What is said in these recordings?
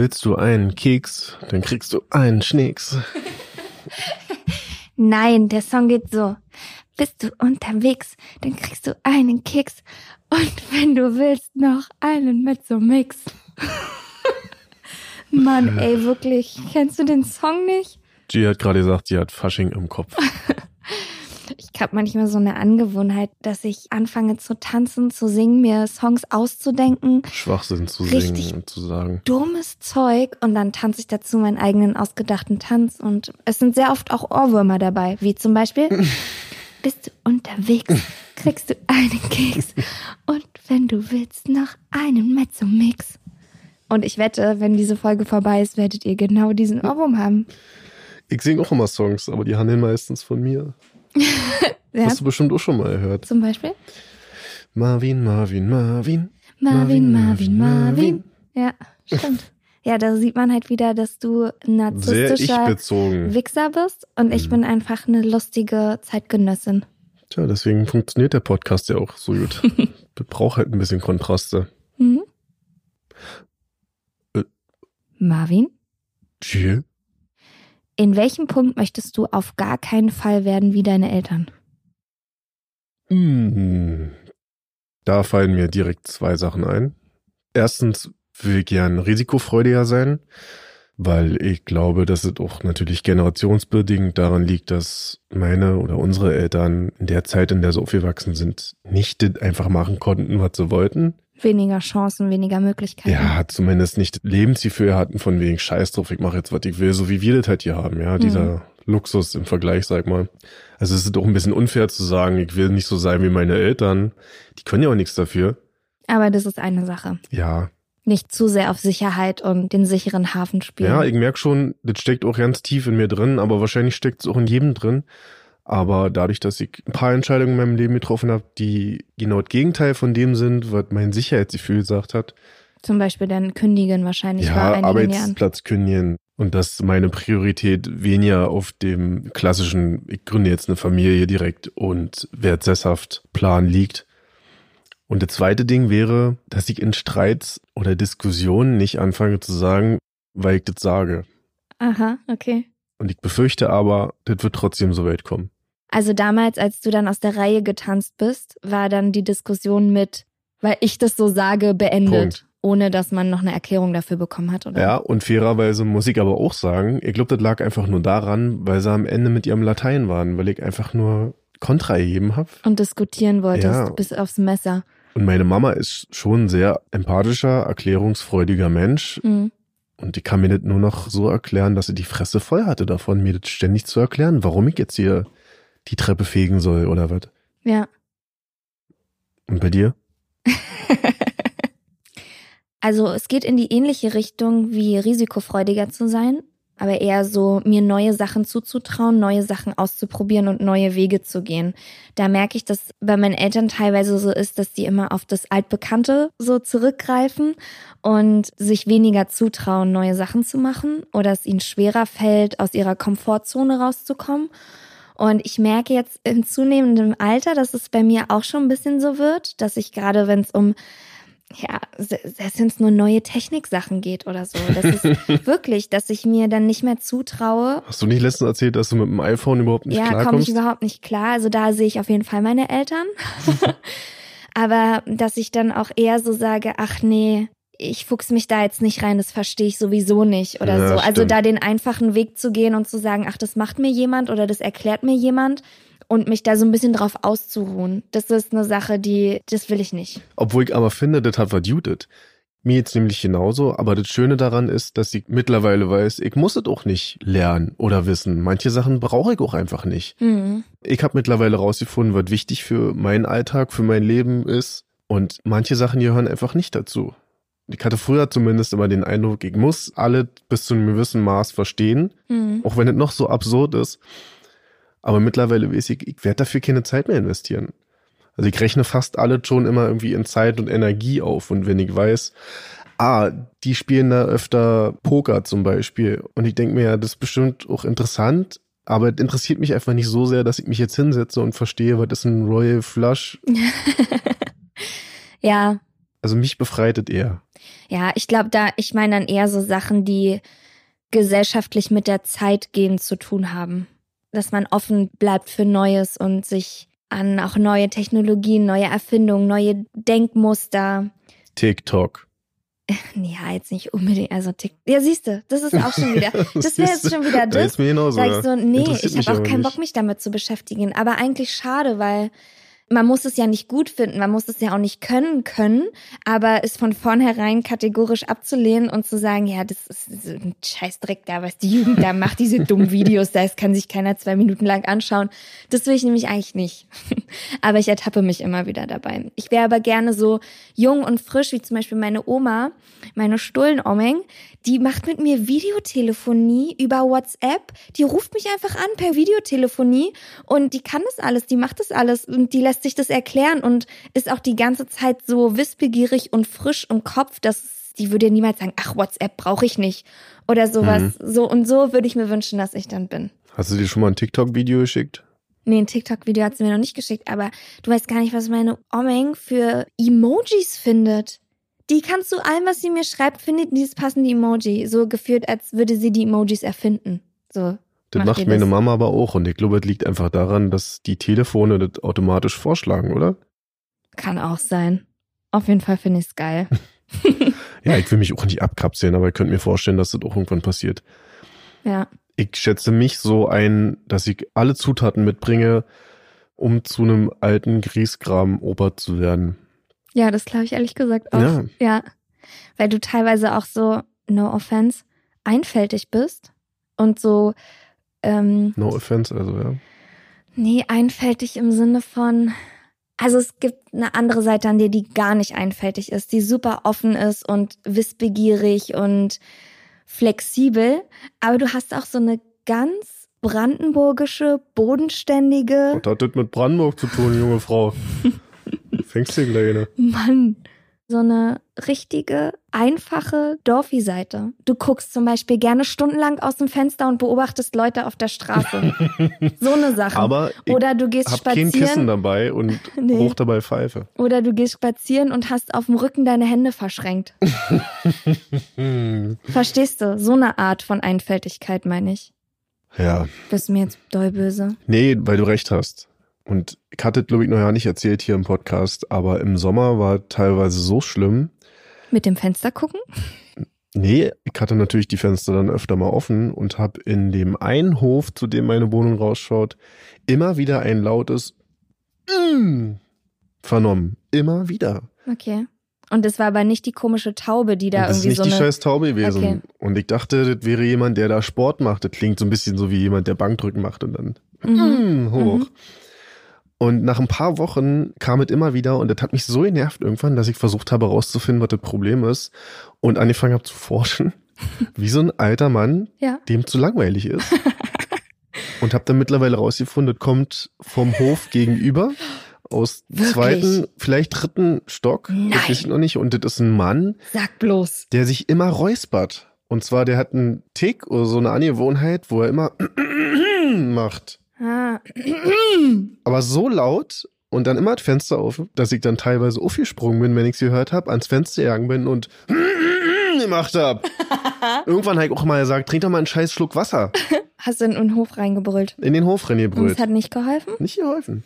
Willst du einen Keks, dann kriegst du einen Schneeks. Nein, der Song geht so. Bist du unterwegs, dann kriegst du einen Keks. Und wenn du willst, noch einen mit so Mix. Mann, ey, wirklich. Kennst du den Song nicht? G hat gerade gesagt, sie hat Fasching im Kopf. Ich habe manchmal so eine Angewohnheit, dass ich anfange zu tanzen, zu singen, mir Songs auszudenken. Schwachsinn zu Richtig. singen und zu sagen. Dummes Zeug und dann tanze ich dazu meinen eigenen ausgedachten Tanz und es sind sehr oft auch Ohrwürmer dabei, wie zum Beispiel Bist du unterwegs, kriegst du einen Keks und wenn du willst, noch einen Mezzo-Mix. Und ich wette, wenn diese Folge vorbei ist, werdet ihr genau diesen Ohrwurm haben. Ich singe auch immer Songs, aber die handeln meistens von mir. Ja, Hast du bestimmt auch schon mal gehört. zum Beispiel Marvin, Marvin, Marvin. Marvin, Marvin, Marvin. Ja, stimmt. Ja, da sieht man halt wieder, dass du ein narzisstischer. Wichser bist und ich bin einfach eine lustige Zeitgenössin. Tja, deswegen funktioniert der Podcast ja auch so gut. Braucht halt ein bisschen Kontraste. Mhm. Äh. Marvin, Jill? In welchem Punkt möchtest du auf gar keinen Fall werden wie deine Eltern? Hm. Da fallen mir direkt zwei Sachen ein. Erstens will ich gern risikofreudiger sein, weil ich glaube, dass es auch natürlich generationsbedingt daran liegt, dass meine oder unsere Eltern in der Zeit, in der sie aufgewachsen sind, nicht einfach machen konnten, was sie wollten. Weniger Chancen, weniger Möglichkeiten. Ja, zumindest nicht Lebensgefühl hatten von wegen Scheiß drauf, ich mache jetzt, was ich will, so wie wir das halt hier haben, ja, dieser Luxus im Vergleich, sag mal. Also es ist doch ein bisschen unfair zu sagen, ich will nicht so sein wie meine Eltern. Die können ja auch nichts dafür. Aber das ist eine Sache. Ja, Nicht zu sehr auf Sicherheit und den sicheren Hafen spielen. ja, ich merke schon, das steckt auch ganz tief in mir drin, aber wahrscheinlich steckt es auch in jedem drin. Aber dadurch, dass ich ein paar Entscheidungen in meinem Leben getroffen habe, die genau das Gegenteil von dem sind, was mein Sicherheitsgefühl gesagt hat, Zum Beispiel dann kündigen wahrscheinlich ja, einigen Jahren. Arbeitsplatz kündigen und dass meine Priorität weniger auf dem klassischen, ich gründe jetzt eine Familie direkt und werde sesshaft Plan liegt. Und das zweite Ding wäre, dass ich in Streits oder Diskussionen nicht anfange zu sagen, weil ich das sage. Aha, okay. Und ich befürchte aber, das wird trotzdem so weit kommen. Also damals, als du dann aus der Reihe getanzt bist, war dann die Diskussion mit, weil ich das so sage, beendet. Punkt. Ohne dass man noch eine Erklärung dafür bekommen hat, oder? Ja, und fairerweise muss ich aber auch sagen, ich glaube, das lag einfach nur daran, weil sie am Ende mit ihrem Latein waren, weil ich einfach nur Kontra gegeben habe. Und diskutieren wolltest, Ja. bis aufs Messer. Und meine Mama ist schon ein sehr empathischer, erklärungsfreudiger Mensch. Mhm. Und die kann mir das nur noch so erklären, dass sie die Fresse voll hatte davon, mir das ständig zu erklären, warum ich jetzt hier die Treppe fegen soll oder was. Ja. Und bei dir? Also es geht in die ähnliche Richtung wie risikofreudiger zu sein, aber eher so mir neue Sachen zuzutrauen, neue Sachen auszuprobieren und neue Wege zu gehen. Da merke ich, dass bei meinen Eltern teilweise so ist, dass die immer auf das Altbekannte so zurückgreifen und sich weniger zutrauen, neue Sachen zu machen oder es ihnen schwerer fällt, aus ihrer Komfortzone rauszukommen. Und ich merke jetzt in zunehmendem Alter, dass es bei mir auch schon ein bisschen so wird, dass ich gerade, wenn es um ja, selbst wenn es nur neue Techniksachen geht oder so. Das ist wirklich, dass ich mir dann nicht mehr zutraue. Hast du nicht letztens erzählt, dass du mit dem iPhone überhaupt nicht ja, komme ich überhaupt nicht klar. Also da sehe ich auf jeden Fall meine Eltern. Aber dass ich dann auch eher so sage, ach nee, ich fuchs mich da jetzt nicht rein, das verstehe ich sowieso nicht oder Ja, so. Also stimmt. da den einfachen Weg zu gehen und zu sagen, ach, das macht mir jemand oder das erklärt mir jemand und mich da so ein bisschen drauf auszuruhen. Das ist eine Sache, die, das will ich nicht. Obwohl ich aber finde, das hat was Jutet. Mir jetzt nämlich genauso, aber das Schöne daran ist, dass ich mittlerweile weiß, ich muss es auch nicht lernen oder wissen. Manche Sachen brauche ich auch einfach nicht. Mhm. Ich habe mittlerweile rausgefunden, was wichtig für meinen Alltag, für mein Leben ist. Und manche Sachen gehören einfach nicht dazu. Ich hatte früher zumindest immer den Eindruck, ich muss alle bis zu einem gewissen Maß verstehen, Mhm. auch wenn es noch so absurd ist. Aber mittlerweile weiß ich, ich werde dafür keine Zeit mehr investieren. Also ich rechne fast alles schon immer irgendwie in Zeit und Energie auf. Und wenn ich weiß, ah, die spielen da öfter Poker zum Beispiel. Und ich denke mir, ja, das ist bestimmt auch interessant, aber es interessiert mich einfach nicht so sehr, dass ich mich jetzt hinsetze und verstehe, was ist ein Royal Flush. Ja, Also mich befreit es eher. ja, ich glaube da, ich meine dann eher so Sachen, die gesellschaftlich mit der Zeit gehen zu tun haben. Dass man offen bleibt für Neues und sich an auch neue Technologien, neue Erfindungen, neue Denkmuster. TikTok. Ja, jetzt nicht unbedingt. Also, Tick- ja, siehst du, das ist auch schon wieder. Das wäre jetzt schon wieder Da das. ist mir genauso. Sag ich so, nee, ich habe auch keinen nicht. Bock, mich damit zu beschäftigen. Aber eigentlich schade, weil man muss es ja nicht gut finden, man muss es ja auch nicht können können, aber es von vornherein kategorisch abzulehnen und zu sagen, ja, das ist so ein Scheißdreck da, was die Jugend da macht, diese dummen Videos, da kann sich keiner zwei Minuten lang anschauen. Das will ich nämlich eigentlich nicht. aber ich ertappe mich immer wieder dabei. Ich wäre aber gerne so jung und frisch, wie zum Beispiel meine Oma, meine Stullenomeng, die macht mit mir Videotelefonie über WhatsApp. Die ruft mich einfach an per Videotelefonie und die kann das alles, die macht das alles und die lässt sich das erklären und ist auch die ganze Zeit so wissbegierig und frisch im Kopf, dass die würde niemals sagen, ach, WhatsApp brauche ich nicht oder sowas. Mhm. So und so würde ich mir wünschen, dass ich dann bin. Hast du dir schon mal ein TikTok-Video geschickt? Nee, ein TikTok-Video hat sie mir noch nicht geschickt, aber du weißt gar nicht, was meine Omeng für Emojis findet. Die kannst du allem, was sie mir schreibt, findet dieses passende Emoji. So gefühlt, als würde sie die Emojis erfinden. So. Das Macht macht meine das? Mama aber auch. Und ich glaube, es liegt einfach daran, dass die Telefone das automatisch vorschlagen, oder? Kann auch sein. Auf jeden Fall finde ich's geil. Ja, ich will mich auch nicht abkapseln, aber ich könnte mir vorstellen, dass das auch irgendwann passiert. Ja. Ich schätze mich so ein, dass ich alle Zutaten mitbringe, um zu einem alten Griesgram-Ober zu werden. Ja, das glaube ich ehrlich gesagt auch. Ja. ja. Weil du teilweise auch so, no offense, einfältig bist und so, ähm, No offense, also ja. Nee, einfältig im Sinne von, also es gibt eine andere Seite an dir, die gar nicht einfältig ist, die super offen ist und wissbegierig und flexibel, aber du hast auch so eine ganz brandenburgische, bodenständige, Was hat das mit Brandenburg zu tun, junge Frau? Fängst du gleich, ne? Mann, so eine richtige, einfache Dorfi-Seite. Du guckst zum Beispiel gerne stundenlang aus dem Fenster und beobachtest Leute auf der Straße. so eine Sache. Aber Oder du gehst hab kein Kissen spazieren. dabei und Nee. hoch dabei Pfeife. Oder du gehst spazieren und hast auf dem Rücken deine Hände verschränkt. Verstehst du? So eine Art von Einfältigkeit meine ich. Ja, Bist du mir jetzt doll böse? nee, weil du recht hast. Und ich hatte, glaube ich, noch ja nicht erzählt hier im Podcast, aber im Sommer war teilweise so schlimm. Mit dem Fenster gucken? Nee, ich hatte natürlich die Fenster dann öfter mal offen und habe in dem einen Hof, zu dem meine Wohnung rausschaut, immer wieder ein lautes mm vernommen. Immer wieder. Okay. Und es war aber nicht die komische Taube, die da und das ist irgendwie nicht so die scheiß Taube gewesen. Okay. Und ich dachte, das wäre jemand, der da Sport macht. Das klingt so ein bisschen so wie jemand, der Bankdrücken macht und dann Mhm. mm, hoch. Mhm. Und nach ein paar Wochen kam es immer wieder und das hat mich so genervt irgendwann, dass ich versucht habe herauszufinden, was das Problem ist und angefangen habe zu forschen, wie so ein alter Mann, Ja. dem zu langweilig ist. und habe dann mittlerweile rausgefunden, das kommt vom Hof gegenüber aus Wirklich? zweiten, vielleicht dritten Stock. Nein. Das weiß ich noch nicht. Und das ist ein Mann, Sag bloß. der sich immer räuspert. Und zwar, der hat einen Tick oder so eine Angewohnheit, wo er immer macht. Ah. Aber so laut und dann immer das Fenster auf, dass ich dann teilweise aufgesprungen bin, wenn ich sie gehört habe, ans Fenster gegangen bin und gemacht hab. Irgendwann habe ich auch mal gesagt, trink doch mal einen scheiß Schluck Wasser. Hast du in den Hof reingebrüllt? In den Hof Und reingebrüllt. es hat nicht geholfen? Nicht geholfen.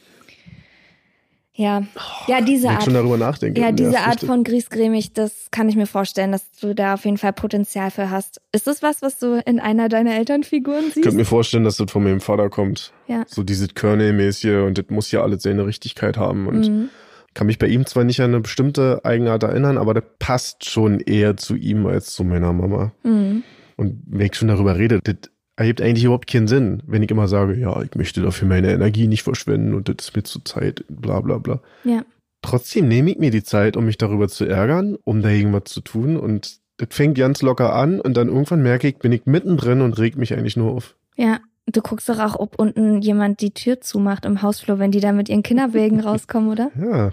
Ja. Ja, diese ich Art. schon darüber nachdenke. Ja, diese Art das. von griesgrämig, das kann ich mir vorstellen, dass du da auf jeden Fall Potenzial für hast. Ist das was, was du in einer deiner Elternfiguren Ich siehst? könnte mir vorstellen, dass das von meinem Vater kommt. Ja. So dieses Körnel-mäßige und das muss ja alles seine Richtigkeit haben. Und Mhm. Kann mich bei ihm zwar nicht an eine bestimmte Eigenart erinnern, aber der passt schon eher zu ihm als zu meiner Mama. Mhm. Und wenn ich schon darüber rede, das ergibt eigentlich überhaupt keinen Sinn, wenn ich immer sage, ja, ich möchte dafür meine Energie nicht verschwenden und das ist mir zu Zeit, bla bla bla. Ja. Trotzdem nehme ich mir die Zeit, um mich darüber zu ärgern, um da irgendwas zu tun und das fängt ganz locker an und dann irgendwann merke ich, bin ich mittendrin und reg mich eigentlich nur auf. Ja. Du guckst doch auch, ob unten jemand die Tür zumacht im Hausflur, wenn die da mit ihren Kinderwägen rauskommen, oder? Ja,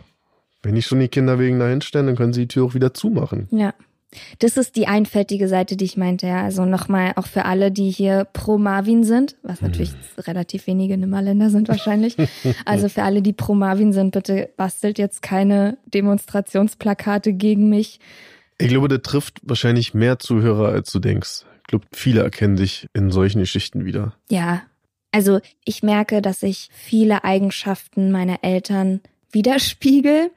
wenn ich schon die Kinderwegen dahin stelle, dann können sie die Tür auch wieder zumachen. Ja. Das ist die einfältige Seite, die ich meinte, ja. Also nochmal auch für alle, die hier pro Marvin sind, was natürlich relativ wenige Nimmerländer sind wahrscheinlich. Also für alle, die pro Marvin sind, bitte bastelt jetzt keine Demonstrationsplakate gegen mich. Ich glaube, das trifft wahrscheinlich mehr Zuhörer, als du denkst. Ich glaube, viele erkennen sich in solchen Geschichten wieder. Ja. Also ich merke, dass ich viele Eigenschaften meiner Eltern widerspiegel.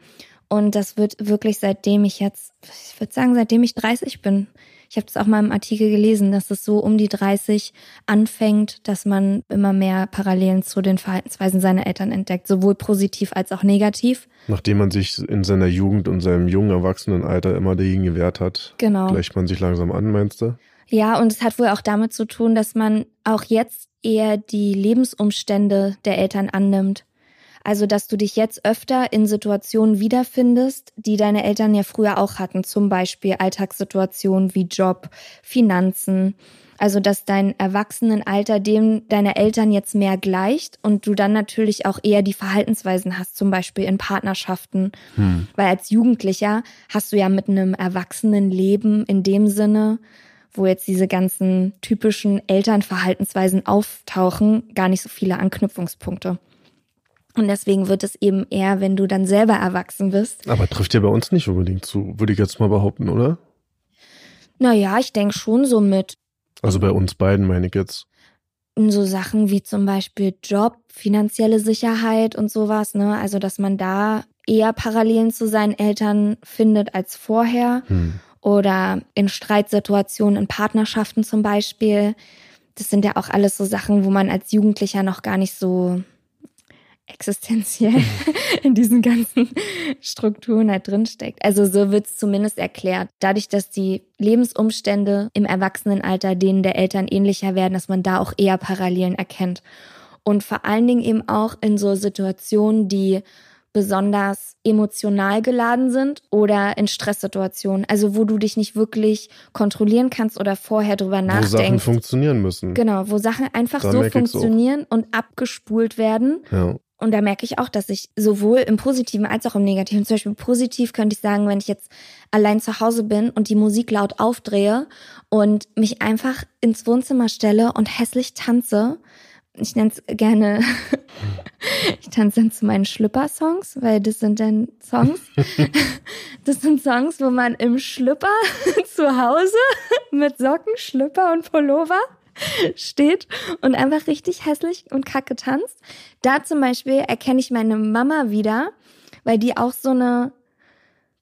Und das wird wirklich seitdem ich jetzt, ich würde sagen, seitdem ich 30 bin. Ich habe das auch mal im Artikel gelesen, dass es so um die 30 anfängt, dass man immer mehr Parallelen zu den Verhaltensweisen seiner Eltern entdeckt, sowohl positiv als auch negativ. Nachdem man sich in seiner Jugend und seinem jungen Erwachsenenalter immer dagegen gewehrt hat, Genau. gleicht man sich langsam an, meinst du? Ja, und es hat wohl auch damit zu tun, dass man auch jetzt eher die Lebensumstände der Eltern annimmt. Also, dass du dich jetzt öfter in Situationen wiederfindest, die deine Eltern ja früher auch hatten, zum Beispiel Alltagssituationen wie Job, Finanzen. Also, dass dein Erwachsenenalter dem deiner Eltern jetzt mehr gleicht und du dann natürlich auch eher die Verhaltensweisen hast, zum Beispiel in Partnerschaften. Hm. Weil als Jugendlicher hast du ja mit einem Erwachsenenleben in dem Sinne, wo jetzt diese ganzen typischen Elternverhaltensweisen auftauchen, gar nicht so viele Anknüpfungspunkte. Und deswegen wird es eben eher, wenn du dann selber erwachsen bist. Aber trifft ja bei uns nicht unbedingt zu, würde ich jetzt mal behaupten, oder? Naja, ich denke schon so mit Also bei uns beiden meine ich jetzt. so Sachen wie zum Beispiel Job, finanzielle Sicherheit und sowas, ne? Also, dass man da eher Parallelen zu seinen Eltern findet als vorher. Hm. oder in Streitsituationen, in Partnerschaften zum Beispiel. Das sind ja auch alles so Sachen, wo man als Jugendlicher noch gar nicht so existenziell in diesen ganzen Strukturen halt drinsteckt. Also so wird es zumindest erklärt. Dadurch, dass die Lebensumstände im Erwachsenenalter denen der Eltern ähnlicher werden, dass man da auch eher Parallelen erkennt. Und vor allen Dingen eben auch in so Situationen, die besonders emotional geladen sind oder in Stresssituationen, also wo du dich nicht wirklich kontrollieren kannst oder vorher drüber Wo Sachen nachdenkst. funktionieren müssen. Genau, wo Sachen einfach Da so funktionieren und abgespult werden. Ja. Und da merke ich auch, dass ich sowohl im Positiven als auch im Negativen, zum Beispiel positiv könnte ich sagen, wenn ich jetzt allein zu Hause bin und die Musik laut aufdrehe und mich einfach ins Wohnzimmer stelle und hässlich tanze. Ich nenne es gerne, ich tanze dann zu meinen Schlüpper-Songs, weil das sind dann Songs. Das sind Songs, wo man im Schlüpper zu Hause mit Socken, Schlüpper und Pullover steht und einfach richtig hässlich und kacke tanzt. Da zum Beispiel erkenne ich meine Mama wieder, weil die auch so eine,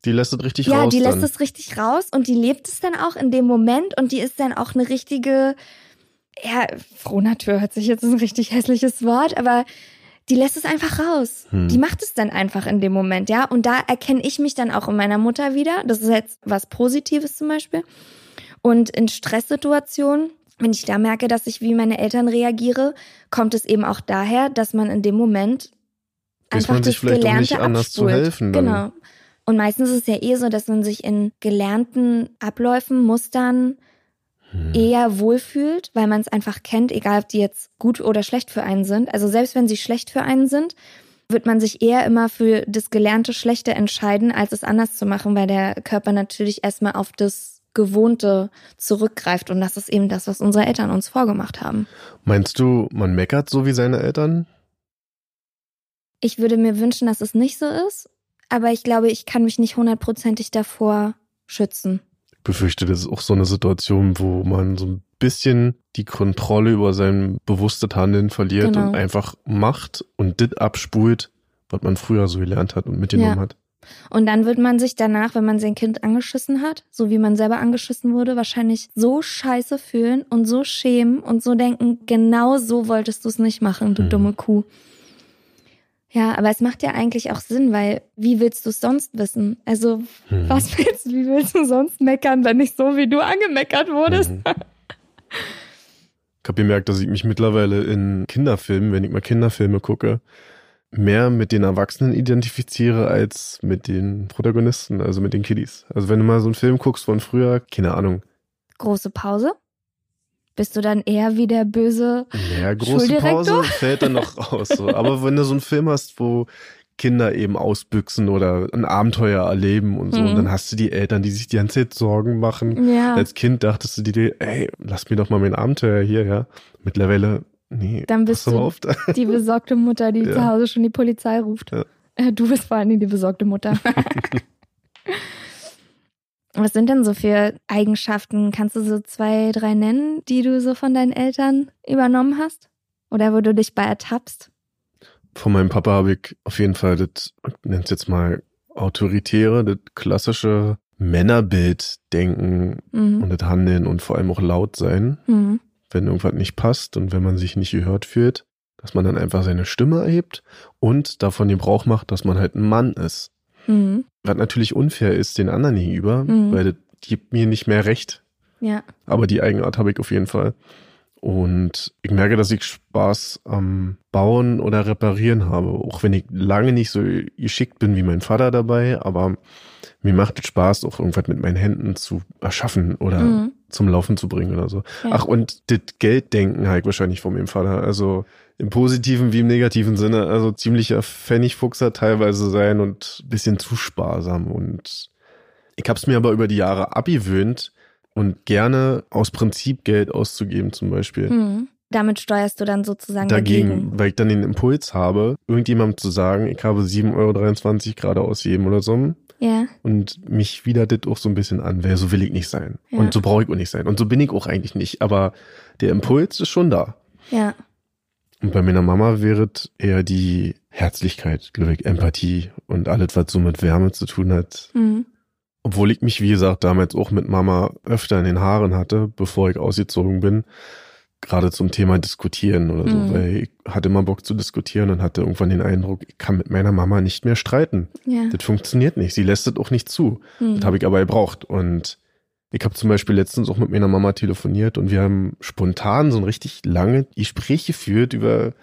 Die lässt es richtig ja, raus. die lässt dann. es richtig raus und die lebt es dann auch in dem Moment und die ist dann auch eine richtige, ja, Frohnatur hört sich jetzt ein richtig hässliches Wort, aber die lässt es einfach raus. Hm. Die macht es dann einfach in dem Moment, ja. Und da erkenne ich mich dann auch in meiner Mutter wieder. Das ist jetzt was Positives zum Beispiel. Und in Stresssituationen, wenn ich da merke, dass ich wie meine Eltern reagiere, kommt es eben auch daher, dass man in dem Moment einfach man sich das vielleicht Gelernte nicht anders zu abspult. helfen dann. Genau. Und meistens ist es ja eh so, dass man sich in gelernten Abläufen, Mustern Hm. eher wohlfühlt, weil man es einfach kennt, egal ob die jetzt gut oder schlecht für einen sind. Also selbst wenn sie schlecht für einen sind, wird man sich eher immer für das gelernte Schlechte entscheiden, als es anders zu machen, weil der Körper natürlich erstmal auf das Gewohnte zurückgreift. Und das ist eben das, was unsere Eltern uns vorgemacht haben. Meinst du, man meckert so wie seine Eltern? Ich würde mir wünschen, dass es nicht so ist, aber ich glaube, ich kann mich nicht hundertprozentig davor schützen. Ich befürchte, das ist auch so eine Situation, wo man so ein bisschen die Kontrolle über sein bewusstes Handeln verliert Genau. und einfach macht und das abspult, was man früher so gelernt hat und mitgenommen Ja. hat. Und dann wird man sich danach, wenn man sein Kind angeschissen hat, so wie man selber angeschissen wurde, wahrscheinlich so scheiße fühlen und so schämen und so denken, genau so wolltest du es nicht machen, du Mhm. dumme Kuh. Ja, aber es macht ja eigentlich auch Sinn, weil wie willst du es sonst wissen? Also, Mhm. was willst du, wie willst du sonst meckern, wenn nicht so wie du angemeckert wurdest? Mhm. Ich habe gemerkt, dass ich mich mittlerweile in Kinderfilmen, wenn ich mal Kinderfilme gucke, mehr mit den Erwachsenen identifiziere als mit den Protagonisten, also mit den Kiddies. Also wenn du mal so einen Film guckst von früher, keine Ahnung, Große Pause? Bist du dann eher wie der böse? ja, große? Pause fällt dann noch raus. So. Aber wenn du so einen Film hast, wo Kinder eben ausbüchsen oder ein Abenteuer erleben und so, Mhm. und dann hast du die Eltern, die sich die ganze Zeit Sorgen machen. Ja. Als Kind dachtest du dir, ey, lass mir doch mal mein Abenteuer hier, ja. Mittlerweile, nee, Dann bist du- auf. Da. Die besorgte Mutter, die Ja. zu Hause schon die Polizei ruft. Ja. Äh, Du bist vor allen Dingen die besorgte Mutter. Was sind denn so für Eigenschaften? Kannst du so zwei, drei nennen, die du so von deinen Eltern übernommen hast? Oder wo du dich bei ertappst? Von meinem Papa habe ich auf jeden Fall das, ich nenne es jetzt mal autoritäre, das klassische Männerbild-Denken Mhm. und das Handeln und vor allem auch laut sein, Mhm. Wenn irgendwas nicht passt und wenn man sich nicht gehört fühlt, dass man dann einfach seine Stimme erhebt und davon Gebrauch macht, dass man halt ein Mann ist. Mhm. Was natürlich unfair ist den anderen gegenüber, Mhm. weil das gibt mir nicht mehr recht. Ja. Aber die Eigenart habe ich auf jeden Fall. Und ich merke, dass ich Spaß am Bauen oder Reparieren habe. Auch wenn ich lange nicht so geschickt bin wie mein Vater dabei, aber mir macht es Spaß, auch irgendwas mit meinen Händen zu erschaffen oder Mhm. zum Laufen zu bringen oder so. Ja. Ach, und das Gelddenken ich wahrscheinlich von meinem Vater. Also im positiven wie im negativen Sinne. Also ziemlicher Pfennigfuchser teilweise sein und bisschen zu sparsam. Und ich habe es mir aber über die Jahre abgewöhnt und gerne aus Prinzip Geld auszugeben zum Beispiel. Mhm. Damit steuerst du dann sozusagen Dagegen, dagegen. weil ich dann den Impuls habe, irgendjemandem zu sagen, ich habe 7,23 Euro gerade ausgeben oder so. Ja. Und mich widert das auch so ein bisschen an, weil so will ich nicht sein. Ja. Und so brauche ich auch nicht sein. Und so bin ich auch eigentlich nicht. Aber der Impuls ist schon da. Ja. Und bei meiner Mama wäre es eher die Herzlichkeit, glaube ich, Empathie und alles, was so mit Wärme zu tun hat. Mhm. Obwohl ich mich, wie gesagt, damals auch mit Mama öfter in den Haaren hatte, bevor ich ausgezogen bin. Gerade zum Thema Diskutieren oder so, Mhm. weil ich hatte immer Bock zu diskutieren und hatte irgendwann den Eindruck, ich kann mit meiner Mama nicht mehr streiten. Ja. Das funktioniert nicht. Sie lässt es auch nicht zu. Mhm. Das habe ich aber gebraucht. Und ich habe zum Beispiel letztens auch mit meiner Mama telefoniert und wir haben spontan so ein richtig lange Gespräch geführt über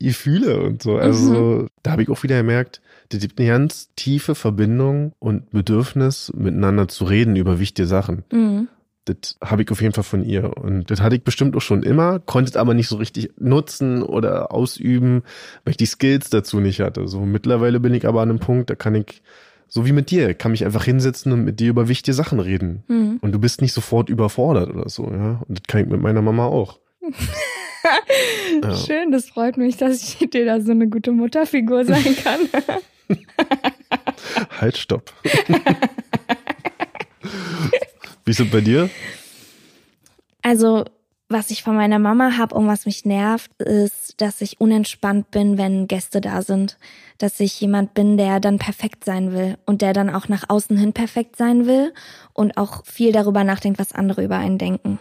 Gefühle und so. Also da habe ich auch wieder gemerkt, das gibt eine ganz tiefe Verbindung und Bedürfnis, miteinander zu reden über wichtige Sachen. Mhm. Das habe ich auf jeden Fall von ihr. Und das hatte ich bestimmt auch schon immer, konnte es aber nicht so richtig nutzen oder ausüben, weil ich die Skills dazu nicht hatte. So mittlerweile bin ich aber an einem Punkt, da kann ich, so wie mit dir, kann mich einfach hinsetzen und mit dir über wichtige Sachen reden. Mhm. Und du bist nicht sofort überfordert oder so, ja. Und das kann ich mit meiner Mama auch. Ja. Schön, das freut mich, dass ich dir da so eine gute Mutterfigur sein kann. Halt, stopp. wie ist es bei dir? Also, was ich von meiner Mama habe und was mich nervt, ist, dass ich unentspannt bin, wenn Gäste da sind. Dass ich jemand bin, der dann perfekt sein will und der dann auch nach außen hin perfekt sein will und auch viel darüber nachdenkt, was andere über einen denken.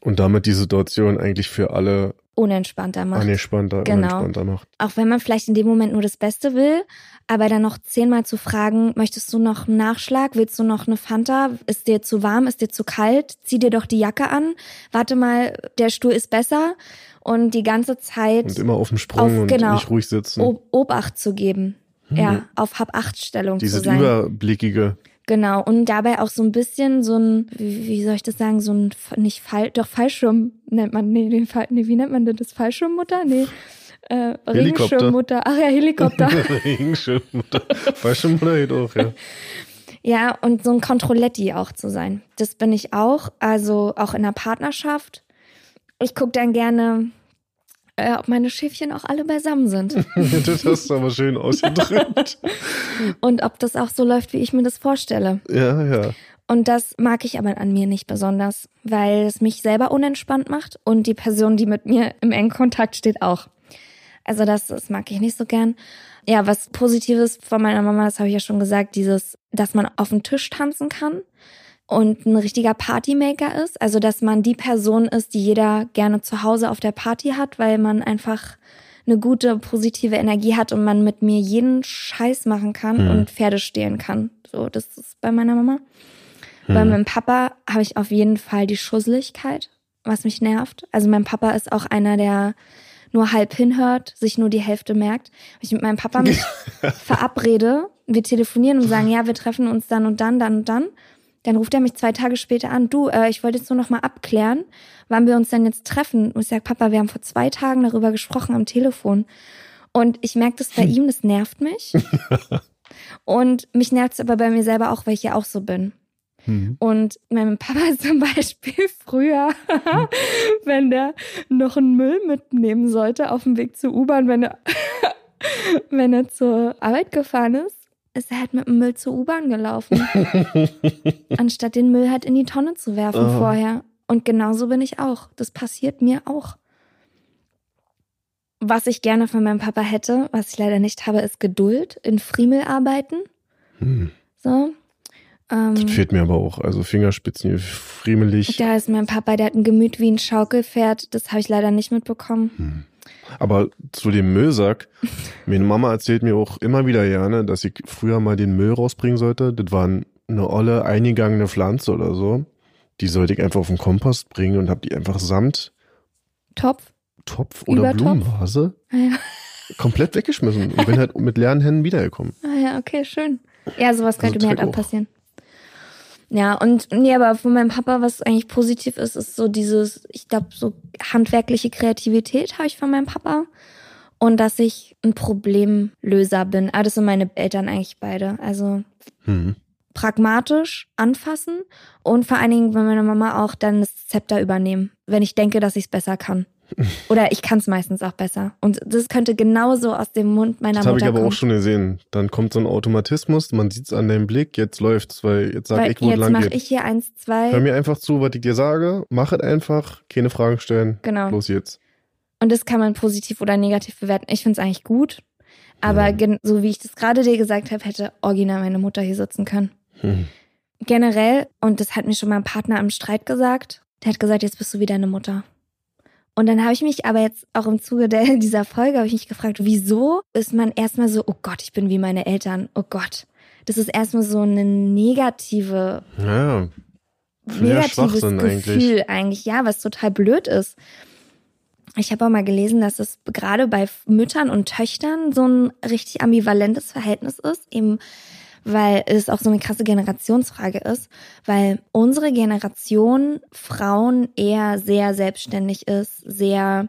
Und damit die Situation eigentlich für alle Unentspannter macht. angespannter, Genau. unentspannter macht. Auch wenn man vielleicht in dem Moment nur das Beste will, aber dann noch zehnmal zu fragen, möchtest du noch einen Nachschlag? Willst du noch eine Fanta? Ist dir zu warm? Ist dir zu kalt? Zieh dir doch die Jacke an. Warte mal, der Stuhl ist besser. Und die ganze Zeit Und immer auf dem Sprung Auf- und genau. nicht ruhig sitzen. Ob Obacht zu geben. Ja, auf Hab-Acht-Stellung zu Dieses sein. überblickige. Genau. Und dabei auch so ein bisschen so ein, wie, wie soll ich das sagen, so ein, nicht Fall, doch Fallschirm nennt man, nee, den Fall, nee, wie nennt man denn das? Fallschirmmutter? Nee. Äh. Regenschirmmutter. Ach ja, Helikopter. Regenschirmmutter. Fallschirmmutter geht auch, ja. Ja, und so ein Controletti auch zu sein. Das bin ich auch. Also auch in der Partnerschaft. Ich gucke dann gerne, äh, ob meine Schäfchen auch alle beisammen sind. das hast du aber schön ausgedrückt. und ob das auch so läuft, wie ich mir das vorstelle. ja, ja. Und das mag ich aber an mir nicht besonders, weil es mich selber unentspannt macht und die Person, die mit mir im engen Kontakt steht, auch. Also das, das mag ich nicht so gern. Ja, was Positives von meiner Mama, das habe ich ja schon gesagt, dieses, dass man auf dem Tisch tanzen kann und ein richtiger Partymaker ist. Also dass man die Person ist, die jeder gerne zu Hause auf der Party hat, weil man einfach eine gute, positive Energie hat und man mit mir jeden Scheiß machen kann Hm. und Pferde stehlen kann. So, das ist bei meiner Mama. Bei Hm. meinem Papa habe ich auf jeden Fall die Schusseligkeit, was mich nervt. Also mein Papa ist auch einer, der nur halb hinhört, sich nur die Hälfte merkt. Wenn ich mit meinem Papa mich verabrede, wir telefonieren und sagen, ja, wir treffen uns dann und dann, dann und dann. Dann ruft er mich zwei Tage später an, du, äh, ich wollte jetzt nur noch mal abklären, wann wir uns denn jetzt treffen. Und ich sage, Papa, wir haben vor zwei Tagen darüber gesprochen am Telefon. Und ich merke das bei ihm, das nervt mich. und mich nervt es aber bei mir selber auch, weil ich ja auch so bin. Hm. Und mein Papa ist zum Beispiel früher, wenn der noch einen Müll mitnehmen sollte auf dem Weg zur U-Bahn, wenn er, wenn er zur Arbeit gefahren ist, ist er halt mit dem Müll zur U-Bahn gelaufen, anstatt den Müll halt in die Tonne zu werfen Ah. vorher. Und genauso bin ich auch. Das passiert mir auch. Was ich gerne von meinem Papa hätte, was ich leider nicht habe, ist Geduld in Friemelarbeiten. Hm. So. Ähm, Das fehlt mir aber auch. Also Fingerspitzen, friemelig. Da ist mein Papa, der hat ein Gemüt wie ein Schaukelpferd. Das habe ich leider nicht mitbekommen. Hm. Aber zu dem Müllsack, meine Mama erzählt mir auch immer wieder gerne, dass ich früher mal den Müll rausbringen sollte. Das war eine olle, eingegangene Pflanze oder so. Die sollte ich einfach auf den Kompost bringen und habe die einfach samt Topf. Topf oder Übertopf? Blumenvase Ah ja. komplett weggeschmissen und bin halt mit leeren Händen wiedergekommen. ah ja, okay, schön. Ja, sowas Also könnte mir halt auch. passieren. Ja, und nee, aber von meinem Papa, was eigentlich positiv ist, ist so dieses, ich glaube, so handwerkliche Kreativität habe ich von meinem Papa. Und dass ich ein Problemlöser bin. Aber das sind meine Eltern eigentlich beide. Also Hm. pragmatisch anfassen und vor allen Dingen bei meiner Mama auch dann das Zepter übernehmen, wenn ich denke, dass ich es besser kann. Oder ich kann es meistens auch besser. Und das könnte genauso aus dem Mund meiner Das habe Mutter ich aber kommen. auch schon gesehen. Dann kommt so ein Automatismus, man sieht es an deinem Blick, jetzt läuft's, weil jetzt sag Weil ich, wo es jetzt lang mache geht. ich hier eins, zwei. Hör mir einfach zu, was ich dir sage, mach es einfach, keine Fragen stellen, Genau. los jetzt. Und das kann man positiv oder negativ bewerten. Ich finde es eigentlich gut. Aber Ja. gen- so wie ich das gerade dir gesagt habe, hätte original meine Mutter hier sitzen können. Hm. Generell, und das hat mir schon mein Partner im Streit gesagt, der hat gesagt, jetzt bist du wie deine Mutter. Und dann habe ich mich aber jetzt auch im Zuge der, dieser Folge habe ich mich gefragt, wieso ist man erstmal so, oh Gott, ich bin wie meine Eltern, oh Gott. Das ist erstmal so eine negative, Ja, negatives Gefühl eigentlich. eigentlich. ja, was total blöd ist. Ich habe auch mal gelesen, dass es gerade bei Müttern und Töchtern so ein richtig ambivalentes Verhältnis ist, eben weil es auch so eine krasse Generationsfrage ist, weil unsere Generation Frauen eher sehr selbstständig ist, sehr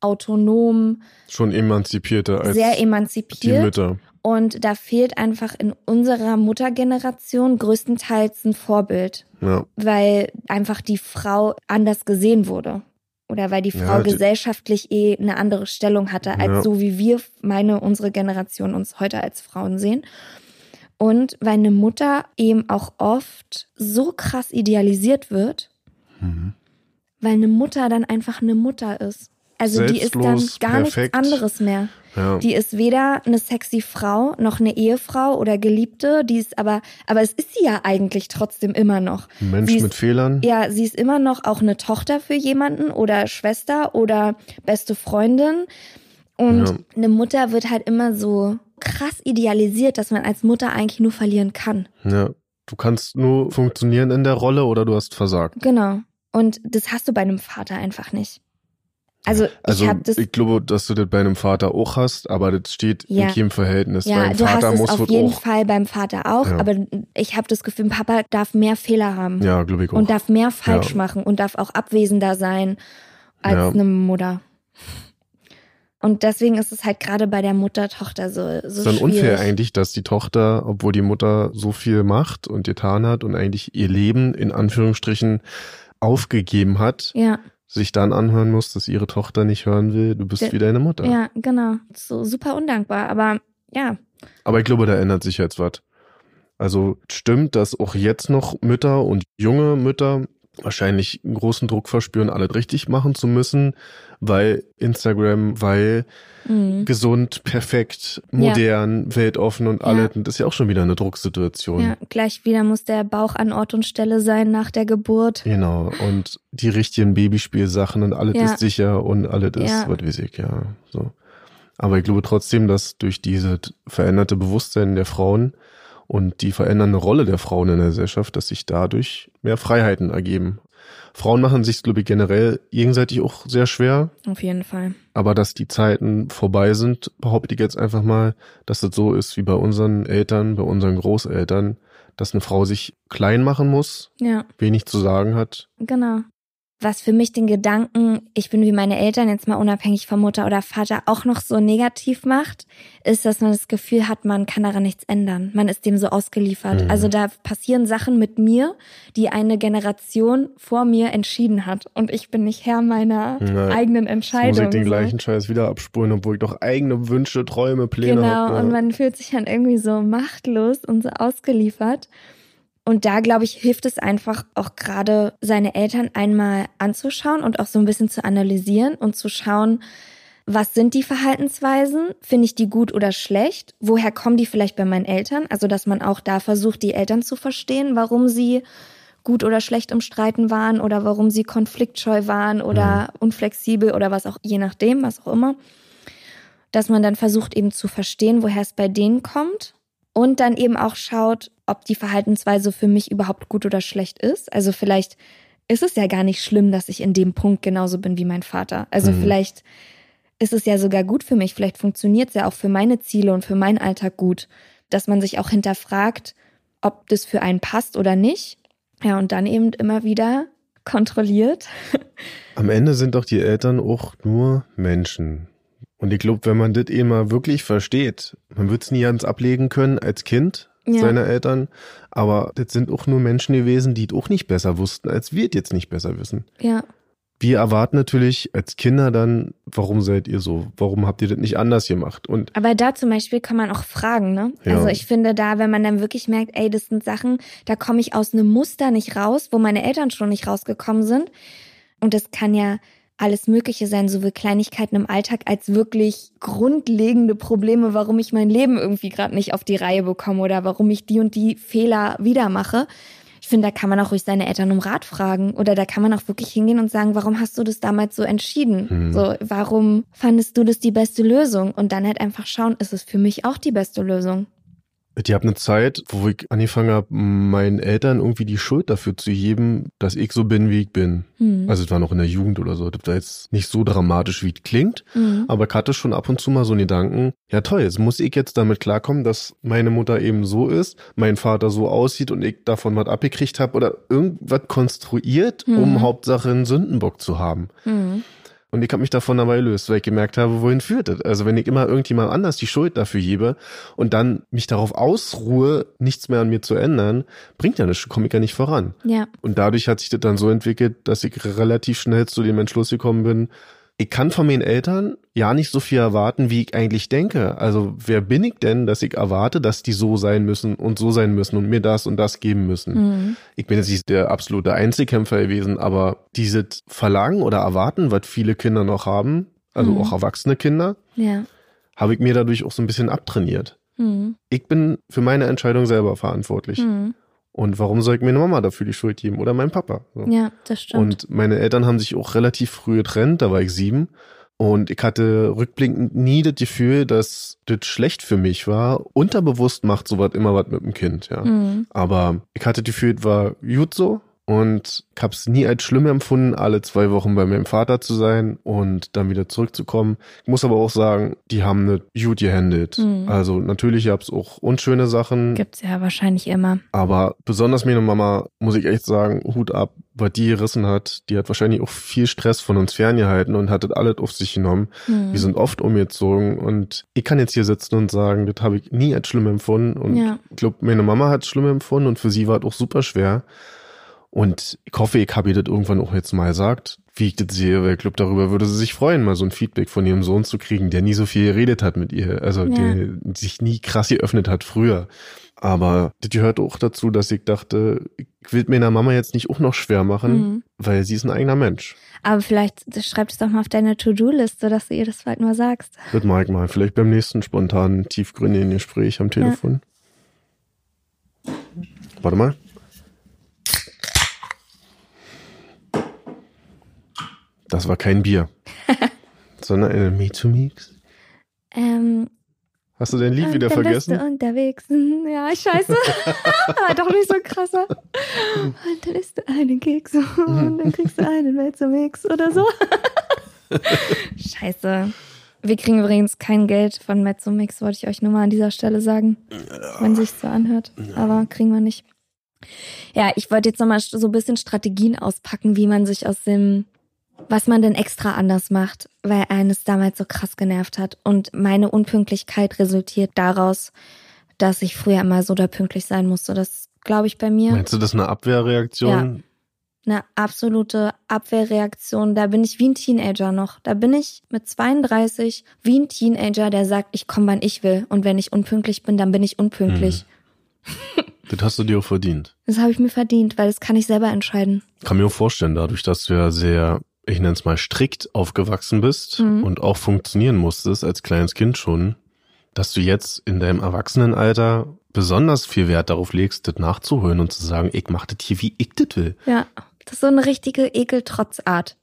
autonom, schon emanzipierter als sehr die emanzipiert. Mütter. Und da fehlt einfach in unserer Muttergeneration größtenteils ein Vorbild Ja, weil einfach die Frau anders gesehen wurde. Oder weil die Ja, Frau die- gesellschaftlich eh eine andere Stellung hatte, als Ja. so wie wir, meine, unsere Generation uns heute als Frauen sehen. Und weil eine Mutter eben auch oft so krass idealisiert wird, Mhm. weil eine Mutter dann einfach eine Mutter ist. Also die ist dann Selbstlos, gar perfekt. nichts anderes mehr. ja. Die ist weder eine sexy Frau noch eine Ehefrau oder Geliebte. Die ist aber, aber es ist sie ja eigentlich trotzdem immer noch. Ein Mensch ist- mit Fehlern. Ja, sie ist immer noch auch eine Tochter für jemanden oder Schwester oder beste Freundin. Und Ja. eine Mutter wird halt immer so krass idealisiert, dass man als Mutter eigentlich nur verlieren kann. Ja. Du kannst nur funktionieren in der Rolle oder du hast versagt. Genau. Und das hast du bei einem Vater einfach nicht. Also, Also ich das. ich glaube, dass du das bei einem Vater auch hast, aber das steht Ja. in keinem Verhältnis. ja, Beim du Vater hast es auf jeden auch. Fall beim Vater auch, Ja. aber ich habe das Gefühl, Papa darf mehr Fehler haben Ja, glaube ich auch. und darf mehr falsch Ja. machen und darf auch abwesender sein als eine Mutter. Und deswegen ist es halt gerade bei der Mutter-Tochter so, so ist dann schwierig. unfair eigentlich, dass die Tochter, obwohl die Mutter so viel macht und getan hat und eigentlich ihr Leben in Anführungsstrichen aufgegeben hat, Ja, sich dann anhören muss, dass ihre Tochter nicht hören will, du bist Der- wie deine Mutter. ja, genau. So super undankbar, aber ja, Aber ich glaube, da ändert sich jetzt was. Also stimmt, dass auch jetzt noch Mütter und junge Mütter wahrscheinlich einen großen Druck verspüren, alles richtig machen zu müssen, weil Instagram, weil mhm. gesund, perfekt, modern, weltoffen und Ja. alles. Und das ist ja auch schon wieder eine Drucksituation. ja, gleich wieder muss der Bauch an Ort und Stelle sein nach der Geburt. Genau. Und die richtigen Babyspielsachen und alles Ja. ist sicher und alles ist, Ja. was weiß ich, ja. So. Aber ich glaube trotzdem, dass durch diese veränderte Bewusstsein der Frauen und die verändernde Rolle der Frauen in der Gesellschaft, dass sich dadurch mehr Freiheiten ergeben. Frauen machen sich, glaube ich, generell gegenseitig auch sehr schwer. Auf jeden Fall. Aber dass die Zeiten vorbei sind, behaupte ich jetzt einfach mal, dass das so ist wie bei unseren Eltern, bei unseren Großeltern, dass eine Frau sich klein machen muss, Ja, wenig zu sagen hat. genau. Was für mich den Gedanken, ich bin wie meine Eltern jetzt mal unabhängig von Mutter oder Vater, auch noch so negativ macht, ist, dass man das Gefühl hat, man kann daran nichts ändern. Man ist dem so ausgeliefert. Mhm. Also da passieren Sachen mit mir, die eine Generation vor mir entschieden hat. Und ich bin nicht Herr meiner Ja. eigenen Jetzt Entscheidung. muss ich den so. gleichen Scheiß wieder abspulen, obwohl ich doch eigene Wünsche, Träume, Pläne Genau, habe. und man fühlt sich dann irgendwie so machtlos und so ausgeliefert. Und da, glaube ich, hilft es einfach auch gerade, seine Eltern einmal anzuschauen und auch so ein bisschen zu analysieren und zu schauen, was sind die Verhaltensweisen? Finde ich die gut oder schlecht? Woher kommen die vielleicht bei meinen Eltern? Also, dass man auch da versucht, die Eltern zu verstehen, warum sie gut oder schlecht im Streiten waren oder warum sie konfliktscheu waren oder unflexibel oder was auch, je nachdem, was auch immer dass man dann versucht eben zu verstehen, woher es bei denen kommt und dann eben auch schaut, ob die Verhaltensweise für mich überhaupt gut oder schlecht ist. Also vielleicht ist es ja gar nicht schlimm, dass ich in dem Punkt genauso bin wie mein Vater. Also Mhm. vielleicht ist es ja sogar gut für mich, vielleicht funktioniert es ja auch für meine Ziele und für meinen Alltag gut, dass man sich auch hinterfragt, ob das für einen passt oder nicht. Ja, und dann eben immer wieder kontrolliert. Am Ende sind doch die Eltern auch nur Menschen. Und ich glaube, wenn man das eh mal wirklich versteht, man wird es nie ganz ablegen können als Kind Ja. seiner Eltern, aber das sind auch nur Menschen gewesen, die es auch nicht besser wussten, als wir es jetzt nicht besser wissen. Ja, Wir erwarten natürlich als Kinder dann, warum seid ihr so? Warum habt ihr das nicht anders gemacht? Und Aber da zum Beispiel kann man auch fragen, ne? Ja. Also ich finde da, wenn man dann wirklich merkt, ey, das sind Sachen, da komme ich aus einem Muster nicht raus, wo meine Eltern schon nicht rausgekommen sind. Und das kann ja alles Mögliche sein, sowohl Kleinigkeiten im Alltag als wirklich grundlegende Probleme, warum ich mein Leben irgendwie gerade nicht auf die Reihe bekomme oder warum ich die und die Fehler wieder mache. Ich finde, da kann man auch ruhig seine Eltern um Rat fragen oder da kann man auch wirklich hingehen und sagen, warum hast du das damals so entschieden? Hm. So, warum fandest du das die beste Lösung? Und dann halt einfach schauen, ist es für mich auch die beste Lösung? Ich habe eine Zeit, wo ich angefangen habe, meinen Eltern irgendwie die Schuld dafür zu geben, dass ich so bin, wie ich bin. Hm. Also es war noch in der Jugend oder so. Das war jetzt nicht so dramatisch, wie es klingt. Hm. Aber ich hatte schon ab und zu mal so einen Gedanken, ja toll, jetzt muss ich jetzt damit klarkommen, dass meine Mutter eben so ist, mein Vater so aussieht und ich davon was abgekriegt habe oder irgendwas konstruiert, um Mhm. Hauptsache einen Sündenbock zu haben. Hm. Und ich habe mich davon dabei gelöst, weil ich gemerkt habe, wohin führt das? Also wenn ich immer irgendjemand anders die Schuld dafür gebe und dann mich darauf ausruhe, nichts mehr an mir zu ändern, bringt ja nichts, komme ich ja nicht voran. Ja, Und dadurch hat sich das dann so entwickelt, dass ich relativ schnell zu dem Entschluss gekommen bin, ich kann von meinen Eltern ja nicht so viel erwarten, wie ich eigentlich denke. Also wer bin ich denn, dass ich erwarte, dass die so sein müssen und so sein müssen und mir das und das geben müssen? hm. Ich bin jetzt nicht der absolute Einzelkämpfer gewesen, aber dieses Verlangen oder Erwarten, was viele Kinder noch haben, also Mhm. auch erwachsene Kinder, ja. habe ich mir dadurch auch so ein bisschen abtrainiert. Hm. Ich bin für meine Entscheidung selber verantwortlich. Und warum soll ich mir eine Mama dafür die Schuld geben oder mein Papa? So. Ja, das stimmt. Und meine Eltern haben sich auch relativ früh getrennt, da war ich sieben. Und ich hatte rückblickend nie das Gefühl, dass das schlecht für mich war. Unterbewusst macht sowas immer was mit dem Kind, ja. Hm. Aber ich hatte das Gefühl, es war gut so. Und ich habe es nie als schlimm empfunden, alle zwei Wochen bei meinem Vater zu sein und dann wieder zurückzukommen. Ich muss aber auch sagen, die haben nicht gut gehandelt. Mhm. Also natürlich gab es auch unschöne Sachen, Gibt's ja wahrscheinlich immer. aber besonders meine Mama, muss ich echt sagen, Hut ab, was die gerissen hat. Die hat wahrscheinlich auch viel Stress von uns ferngehalten und hat das alles auf sich genommen. Hm. Wir sind oft umgezogen und ich kann jetzt hier sitzen und sagen, das habe ich nie als schlimm empfunden. Und Ja. ich glaube, meine Mama hat es schlimm empfunden und für sie war es auch super schwer. Und ich hoffe, ich habe ihr das irgendwann auch jetzt mal gesagt, wie ich das sehe, weil ich glaube, darüber würde sie sich freuen, mal so ein Feedback von ihrem Sohn zu kriegen, der nie so viel geredet hat mit ihr, also Ja. der sich nie krass geöffnet hat früher. Aber das gehört auch dazu, dass ich dachte, ich will meiner Mama jetzt nicht auch noch schwer machen, Mhm. weil sie ist ein eigener Mensch. Aber vielleicht schreib es doch mal auf deine To-Do-Liste, dass du ihr das bald mal sagst. Das mag ich mal. Vielleicht beim nächsten spontanen, tiefgründigen Gespräch am Telefon. Warte mal. Das war kein Bier, sondern eine Me to Mix. Ähm, Hast du dein Lied wieder dann vergessen? Bist du unterwegs. Ja, scheiße. Doch nicht so krasser. Und dann isst du einen Keks und dann kriegst du einen Melzermix oder so. scheiße. Wir kriegen übrigens kein Geld von Mezzomix, wollte ich euch nur mal an dieser Stelle sagen, wenn sich so anhört. Aber kriegen wir nicht. Ja, ich wollte jetzt nochmal so ein bisschen Strategien auspacken, wie man sich aus dem, was man denn extra anders macht, weil eines damals so krass genervt hat. Und meine Unpünktlichkeit resultiert daraus, dass ich früher immer so da pünktlich sein musste. Das glaube ich bei mir. Meinst du das eine Abwehrreaktion? Eine absolute Abwehrreaktion. Da bin ich wie ein Teenager noch. Da bin ich mit 32 wie ein Teenager, der sagt, ich komme, wann ich will. Und wenn ich unpünktlich bin, dann bin ich unpünktlich. Das hast du dir auch verdient. Das habe ich mir verdient, weil das kann ich selber entscheiden. Kann mir auch vorstellen, dadurch, dass du ja sehr, ich nenne es mal strikt aufgewachsen bist Mhm. und auch funktionieren musstest als kleines Kind schon, dass du jetzt in deinem Erwachsenenalter besonders viel Wert darauf legst, das nachzuholen und zu sagen, ich mach das hier, wie ich das will. Ja, das ist so eine richtige Ekeltrotzart.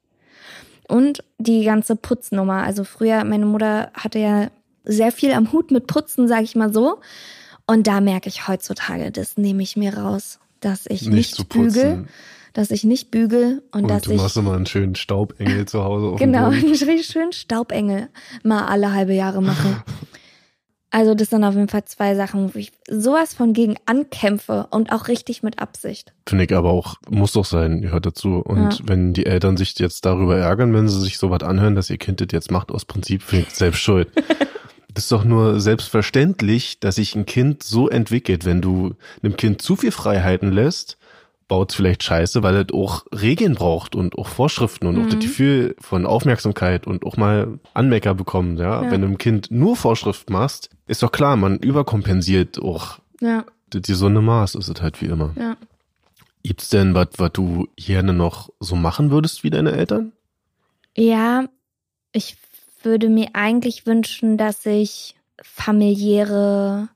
Und die ganze Putznummer. Also früher, meine Mutter hatte ja sehr viel am Hut mit Putzen, sage ich mal so. Und da merke ich heutzutage, das nehme ich mir raus, dass ich nicht, putzen. bügel, dass ich nicht bügel und, Und, dass du ich machst immer einen schönen Staubengel zu Hause genau einen schönen Staubengel mal alle halbe Jahre mache. Also das sind auf jeden Fall zwei Sachen, wo ich sowas von gegen ankämpfe und auch richtig mit Absicht. Finde ich aber auch, muss doch sein, gehört dazu. Und Ja. wenn die Eltern sich jetzt darüber ärgern, wenn sie sich sowas anhören, dass ihr Kind das jetzt macht, aus Prinzip, finde ich selbst schuld. Das ist doch nur selbstverständlich, dass sich ein Kind so entwickelt. Wenn du einem Kind zu viel Freiheiten lässt, baut es vielleicht Scheiße, weil es auch Regeln braucht und auch Vorschriften und auch Mhm. das Gefühl von Aufmerksamkeit und auch mal Anmecker bekommt. Ja? Ja. Wenn du einem Kind nur Vorschrift machst, ist doch klar, man überkompensiert auch. Ja, Das gesunde Maß ist es halt wie immer. ja. Gibt's denn was, was du gerne noch so machen würdest wie deine Eltern? Ja, ich würde mir eigentlich wünschen, dass ich familiäre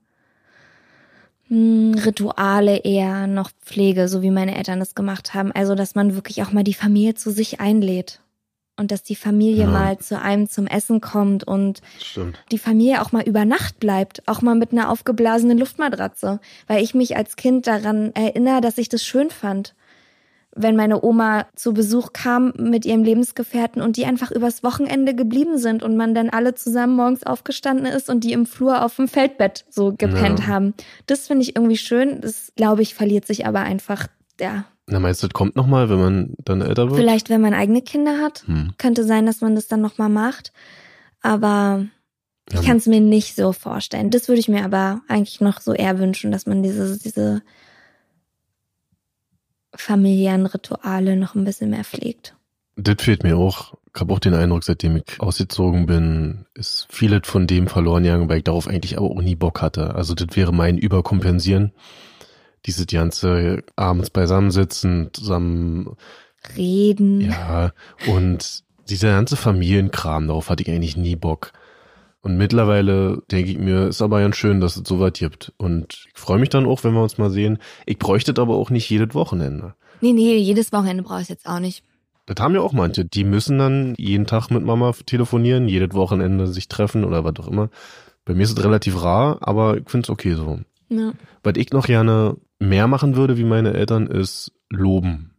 Rituale eher noch pflege, so wie meine Eltern das gemacht haben. Also, dass man wirklich auch mal die Familie zu sich einlädt. Und dass die Familie Ja. mal zu einem zum Essen kommt und Stimmt. die Familie auch mal über Nacht bleibt, auch mal mit einer aufgeblasenen Luftmatratze, weil ich mich als Kind daran erinnere, dass ich das schön fand, wenn meine Oma zu Besuch kam mit ihrem Lebensgefährten und die einfach übers Wochenende geblieben sind und man dann alle zusammen morgens aufgestanden ist und die im Flur auf dem Feldbett so gepennt Ja. haben. Das finde ich irgendwie schön. Das glaube ich verliert sich aber einfach, ja. Na, meinst du, das kommt nochmal, wenn man dann älter wird? Vielleicht, wenn man eigene Kinder hat, Hm. könnte sein, dass man das dann nochmal macht. Aber ich kann es mir nicht so vorstellen. Das würde ich mir aber eigentlich noch so eher wünschen, dass man diese, diese familiären Rituale noch ein bisschen mehr pflegt. Das fehlt mir auch. Ich habe auch den Eindruck, seitdem ich ausgezogen bin, ist vieles von dem verloren gegangen, weil ich darauf eigentlich aber auch nie Bock hatte. Also das wäre mein Überkompensieren. Dieses ganze abends beisammensitzen, zusammen, Reden. ja, und dieser ganze Familienkram, darauf hatte ich eigentlich nie Bock. Und mittlerweile denke ich mir, ist aber ganz schön, dass es so was gibt. Und ich freue mich dann auch, wenn wir uns mal sehen. Ich bräuchte aber auch nicht jedes Wochenende. Nee, nee, jedes Wochenende brauche ich jetzt auch nicht. Das haben ja auch manche. Die müssen dann jeden Tag mit Mama telefonieren, jedes Wochenende sich treffen oder was auch immer. Bei mir ist es relativ rar, aber ich finde es okay so. Ja. Was ich noch gerne mehr machen würde, wie meine Eltern, ist loben.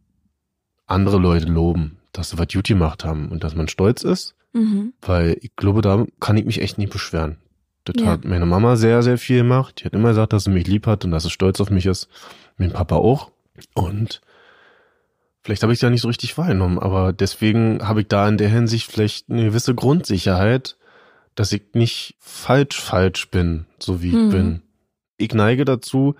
Andere Leute loben, dass sie was gut gemacht haben und dass man stolz ist, Mhm. weil ich glaube, da kann ich mich echt nicht beschweren. Das Ja. hat meine Mama sehr, sehr viel gemacht. Die hat immer gesagt, dass sie mich lieb hat und dass sie stolz auf mich ist. Mein Papa auch. Und vielleicht habe ich da nicht so richtig wahrgenommen, aber deswegen habe ich da in der Hinsicht vielleicht eine gewisse Grundsicherheit, dass ich nicht falsch falsch bin, so wie Mhm. ich bin. Ich neige dazu,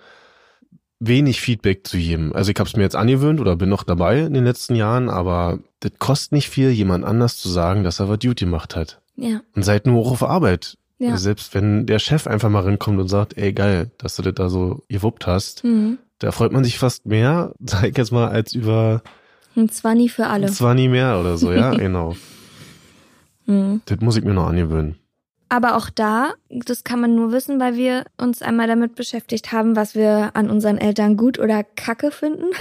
wenig Feedback zu geben. Also ich habe es mir jetzt angewöhnt oder bin noch dabei in den letzten Jahren, aber das kostet nicht viel, jemand anders zu sagen, dass er was gut gemacht hat. Ja. Und seid nur auch auf Arbeit. Ja. Selbst wenn der Chef einfach mal reinkommt und sagt, ey geil, dass du das da so gewuppt hast, Mhm. da freut man sich fast mehr, sag ich jetzt mal, als über Und zwar nie für alle. zwar nie mehr oder so, ja, genau. Mhm. Das muss ich mir noch angewöhnen. Aber auch da, das kann man nur wissen, weil wir uns einmal damit beschäftigt haben, was wir an unseren Eltern gut oder kacke finden.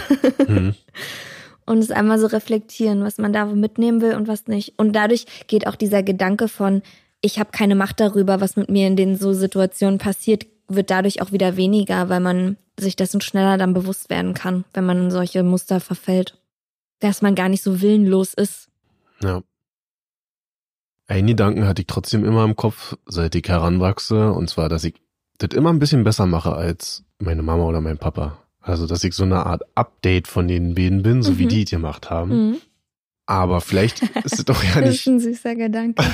Mhm. und es einmal so reflektieren, was man da mitnehmen will und was nicht. Und dadurch geht auch dieser Gedanke von, ich habe keine Macht darüber, was mit mir in den so Situationen passiert, wird dadurch auch wieder weniger, weil man sich dessen schneller dann bewusst werden kann, wenn man in solche Muster verfällt. Dass man gar nicht so willenlos ist. Ja. Einen Gedanken hatte ich trotzdem immer im Kopf, seit ich heranwachse, und zwar, dass ich das immer ein bisschen besser mache als meine Mama oder mein Papa. Also, dass ich so eine Art Update von den beiden bin, so Mhm. wie die es gemacht haben. Mhm. Aber vielleicht ist es doch ja Das ist nicht, ein süßer Gedanke.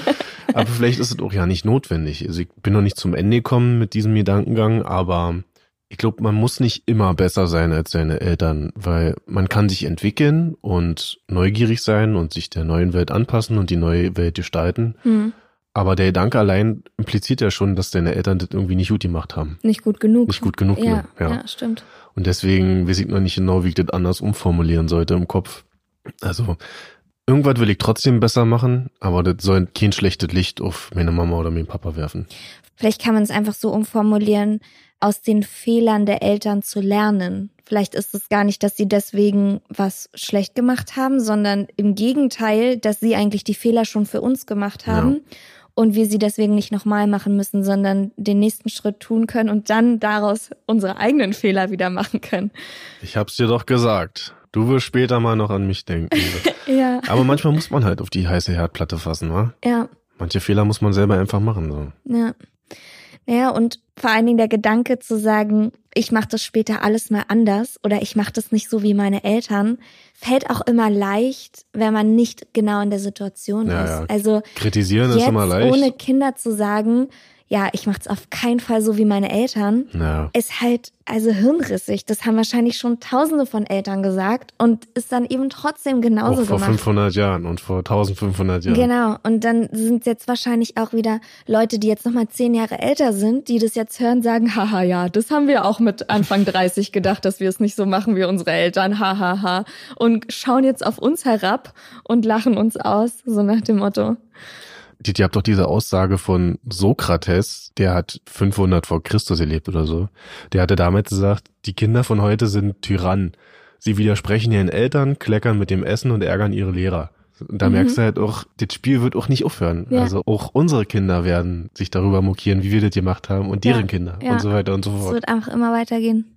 aber vielleicht ist es auch ja nicht notwendig. Also ich bin noch nicht zum Ende gekommen mit diesem Gedankengang, aber ich glaube, man muss nicht immer besser sein als seine Eltern, weil man kann sich entwickeln und neugierig sein und sich der neuen Welt anpassen und die neue Welt gestalten. Hm. Aber der Gedanke allein impliziert ja schon, dass deine Eltern das irgendwie nicht gut gemacht haben. Nicht gut genug. Nicht gut genug. Ja, ja. ja. stimmt. Und deswegen weiß ich noch nicht genau, wie ich das anders umformulieren sollte im Kopf. Also, irgendwas will ich trotzdem besser machen, aber das soll kein schlechtes Licht auf meine Mama oder meinen Papa werfen. Vielleicht kann man es einfach so umformulieren, aus den Fehlern der Eltern zu lernen. Vielleicht ist es gar nicht, dass sie deswegen was schlecht gemacht haben, sondern im Gegenteil, dass sie eigentlich die Fehler schon für uns gemacht haben. Ja. Und wir sie deswegen nicht nochmal machen müssen, sondern den nächsten Schritt tun können und dann daraus unsere eigenen Fehler wieder machen können. Ich hab's dir doch gesagt. Du wirst später mal noch an mich denken. Ja, aber manchmal muss man halt auf die heiße Herdplatte fassen, wa? ja. Manche Fehler muss man selber einfach machen, so. Ja. Naja, und vor allen Dingen der Gedanke zu sagen, ich mache das später alles mal anders oder ich mache das nicht so wie meine Eltern, fällt auch immer leicht, wenn man nicht genau in der Situation Ja, ist. ja. Also Kritisieren ist immer leicht. ohne Kinder zu sagen, ja, ich mache es auf keinen Fall so wie meine Eltern, ja. ist halt also hirnrissig. Das haben wahrscheinlich schon Tausende von Eltern gesagt und ist dann eben trotzdem genauso Auch vor gemacht. 500 Jahren und vor 1500 Jahren. Genau. Und dann sind jetzt wahrscheinlich auch wieder Leute, die jetzt nochmal zehn Jahre älter sind, die das jetzt hören, sagen, haha, ja, das haben wir auch mit Anfang 30 gedacht, dass wir es nicht so machen wie unsere Eltern, hahaha. Ha, ha. Und schauen jetzt auf uns herab und lachen uns aus, so nach dem Motto. Ihr habt doch diese Aussage von Sokrates, der hat 500 vor Christus gelebt oder so. Der hatte damals gesagt, die Kinder von heute sind Tyrannen. Sie widersprechen ihren Eltern, kleckern mit dem Essen und ärgern ihre Lehrer. Und da Mhm. merkst du halt auch, das Spiel wird auch nicht aufhören. Ja. Also auch unsere Kinder werden sich darüber mokieren, wie wir das gemacht haben und deren Ja, Kinder ja. und so weiter und so Es fort. wird einfach immer weitergehen.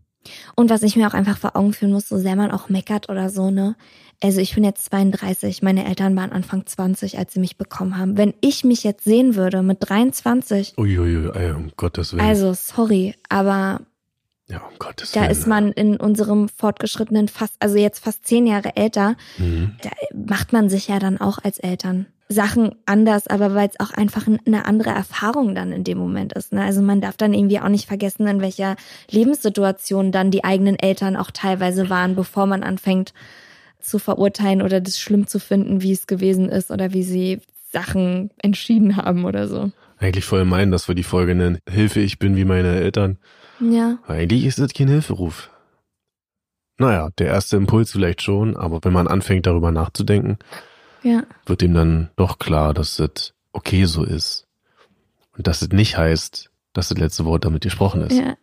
Und was ich mir auch einfach vor Augen führen muss, so sehr man auch meckert oder so, ne? Also ich bin jetzt 32, meine Eltern waren Anfang 20, als sie mich bekommen haben. Wenn ich mich jetzt sehen würde mit 23, Uiuiui, ey, um Gottes Willen. also sorry, aber ja, um Gottes Da Willen. ist man in unserem fortgeschrittenen fast, also jetzt fast zehn Jahre älter, Mhm. da macht man sich ja dann auch als Eltern Sachen anders, aber weil es auch einfach ein- eine andere Erfahrung dann in dem Moment ist. Ne? Also man darf dann irgendwie auch nicht vergessen, in welcher Lebenssituation dann die eigenen Eltern auch teilweise waren, bevor man anfängt zu verurteilen oder das schlimm zu finden, wie es gewesen ist oder wie sie Sachen entschieden haben oder so. Eigentlich voll meinen, dass wir die Folge nennen. Hilfe, ich bin wie meine Eltern. Ja, Eigentlich ist das kein Hilferuf. Naja, der erste Impuls vielleicht schon, aber wenn man anfängt darüber nachzudenken, ja, wird ihm dann doch klar, dass das okay so ist. Und dass es nicht heißt, dass das letzte Wort damit gesprochen ist. ja.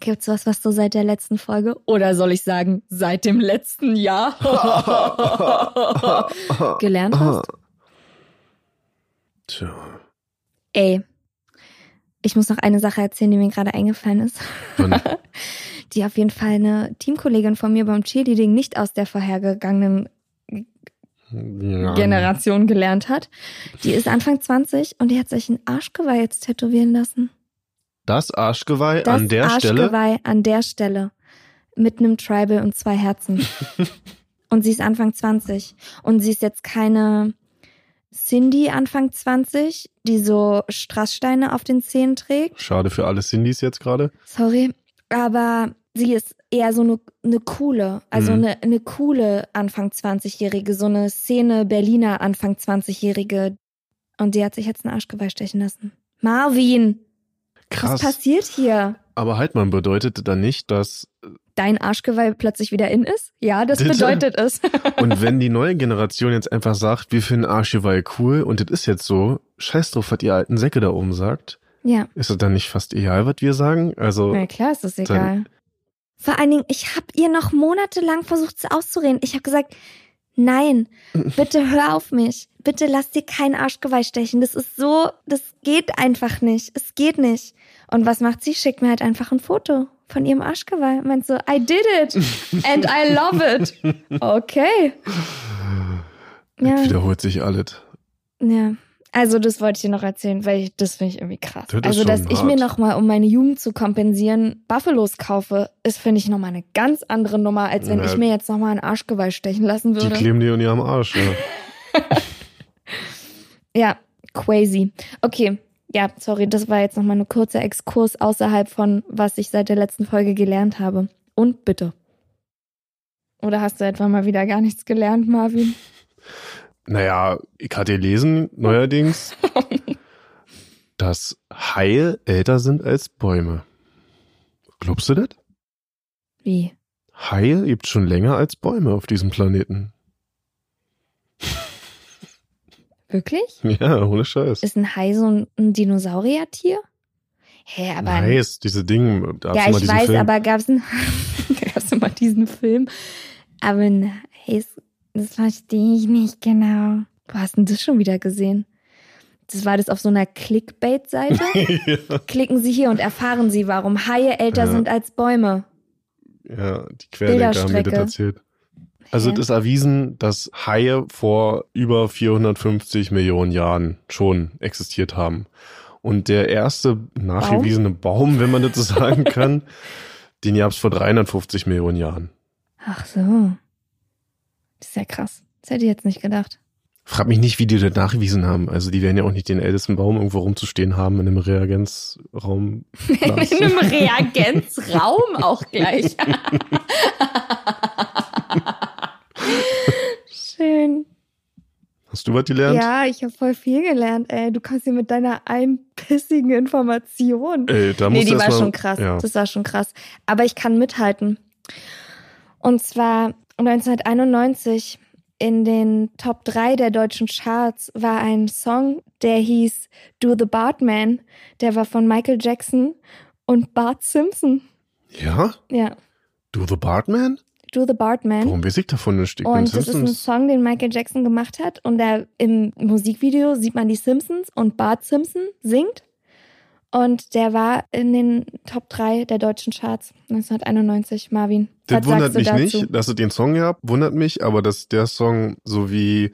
Gibt's was, was du seit der letzten Folge oder soll ich sagen seit dem letzten Jahr gelernt hast? Tja. Ey, ich muss noch eine Sache erzählen, die mir gerade eingefallen ist, die auf jeden Fall eine Teamkollegin von mir beim Cheerleading nicht aus der vorhergegangenen ja, Generation gelernt hat. Die ist Anfang 20 und die hat sich ein Arschgeweih jetzt tätowieren lassen. Das Arschgeweih Das an der Stelle. Arschgeweih an der Stelle. Mit einem Tribal und zwei Herzen. und sie ist Anfang 20. Und sie ist jetzt keine Cindy Anfang 20, die so Strasssteine auf den Zähnen trägt. Schade für alle Cindys jetzt gerade. Sorry. Aber sie ist eher so eine, eine coole, also Mhm. eine, eine coole Anfang 20-Jährige, so eine Szene Berliner Anfang 20-Jährige. Und die hat sich jetzt ein Arschgeweih stechen lassen. Marvin, was Krass. passiert hier? Aber halt, man bedeutet dann nicht, dass dein Arschgeweih plötzlich wieder in ist? Ja, das Bitte? bedeutet es. Und wenn die neue Generation jetzt einfach sagt, wir finden Archivai cool und das ist jetzt so, scheiß drauf, was ihr alten Säcke da oben sagt, ja, ist es dann nicht fast egal, was wir sagen? Also, na klar ist das egal. Vor allen Dingen, ich habe ihr noch monatelang versucht, sie auszureden. Ich habe gesagt, Nein, bitte hör auf mich. Bitte lass dir kein Arschgeweih stechen. Das ist so, das geht einfach nicht. Es geht nicht. Und was macht sie? Schickt mir halt einfach ein Foto von ihrem Arschgeweih. Meint so, I did it and I love it. Okay. Ja. Wiederholt sich alles. Ja. Also das wollte ich dir noch erzählen, weil ich, das finde ich irgendwie krass. Das also, dass ich hart. mir nochmal, um meine Jugend zu kompensieren, Buffalos kaufe, ist, finde ich, nochmal eine ganz andere Nummer, als wenn Ja. ich mir jetzt nochmal ein Arschgeweih stechen lassen Die würde. kleben dir in ihrem Arsch. Ja. Ja, crazy. Okay, ja, sorry, das war jetzt nochmal ein kurzer Exkurs außerhalb von, was ich seit der letzten Folge gelernt habe. Und bitte. Oder hast du etwa mal wieder gar nichts gelernt, Marvin? Naja, ich hatte gelesen neuerdings, dass Haie älter sind als Bäume. Glaubst du das? Wie? Haie lebt schon länger als Bäume auf diesem Planeten. Wirklich? Ja, ohne Scheiß. Ist ein Hai so ein, ein Dinosauriertier? Hä, aber. nice, diese Dinge. Ja, ich weiß, Film. aber gab's ein, gab's immer diesen Film. Aber ein Hai, ist- das verstehe ich nicht genau. Wo hast denn das schon wieder gesehen? Das war das auf so einer Clickbait-Seite. ja, Klicken Sie hier und erfahren Sie, warum Haie älter Ja. sind als Bäume. ja, die Querdenker haben mir das erzählt. Also es ist erwiesen, dass Haie vor über 450 Millionen Jahren schon existiert haben. Und der erste nachgewiesene Baum, wenn man das so sagen kann, den gab es vor 350 Millionen Jahren. Ach so. Das ist ja krass. Das hätte ich jetzt nicht gedacht. Frag mich nicht, wie die das nachgewiesen haben. Also die werden ja auch nicht den ältesten Baum irgendwo rumzustehen haben in einem Reagenzraum. In einem Reagenzraum auch gleich. Schön. Hast du was gelernt? Ja, ich habe voll viel gelernt, ey. Du kannst hier mit deiner einpissigen Information. Ey, da nee, die war mal- schon krass. Ja. Das war schon krass. Aber ich kann mithalten. Und zwar 1991 in den Top 3 der deutschen Charts war ein Song, der hieß Do the Bartman. Der war von Michael Jackson und Bart Simpson. ja? Ja, Du the Bartman? Do the Bartman. Warum weiß ich davon nicht? Ich Und das ist ein. Song, den Michael Jackson gemacht hat. Und der, im Musikvideo sieht man die Simpsons und Bart Simpson singt. Und der war in den Top 3 der deutschen Charts 1991, Marvin. Das wundert mich dazu? nicht, dass es den Song gab, wundert mich, aber dass der Song so wie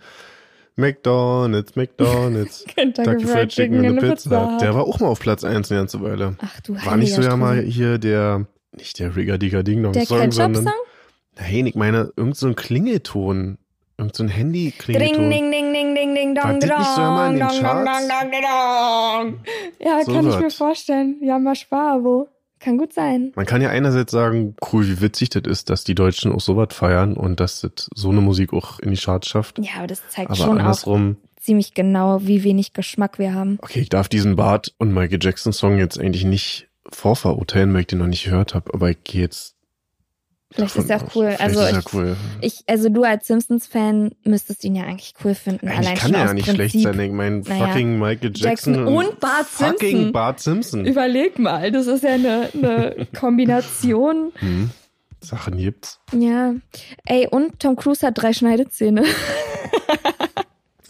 McDonald's, McDonald's, Kentucky Fried Chicken in a Pizza. der war auch mal auf Platz 1 eine ganze Weile. Ach du War nicht so ja mal hier der, nicht der Rigger Digger Ding Dong Der Song, sondern, nein, ich meine, irgend so ein Klingelton, irgend so Handy-Klingelton. ding, ding, ding, ding, ding, dong, so dong, dong, dong, dong, dong, dong. Ja, So kann ich mir was. vorstellen. Ja, mal Sparabo. Kann gut sein. Man kann ja einerseits sagen, cool, wie witzig das ist, dass die Deutschen auch sowas feiern und dass das so eine Musik auch in die Charts schafft. Ja, aber das zeigt Aber schon auch andersrum, ziemlich genau, wie wenig Geschmack wir haben. okay, ich darf diesen Bart und Michael Jackson Song jetzt eigentlich nicht vorverurteilen, weil ich den noch nicht gehört habe, aber ich gehe jetzt. Vielleicht ist ja aus. cool. Vielleicht Also ist ja ich, cool. Ich, also du als Simpsons-Fan müsstest ihn ja eigentlich cool finden. Eigentlich allein kann schon er ja nicht Prinzip. schlecht sein. Ich meine, Naja. fucking Michael Jackson, Jackson und Bart fucking Simpson. Bart Simpson. Überleg mal, das ist ja eine, eine Kombination. Hm. Sachen gibt's. Ja. Ey, und Tom Cruise hat drei Schneidezähne.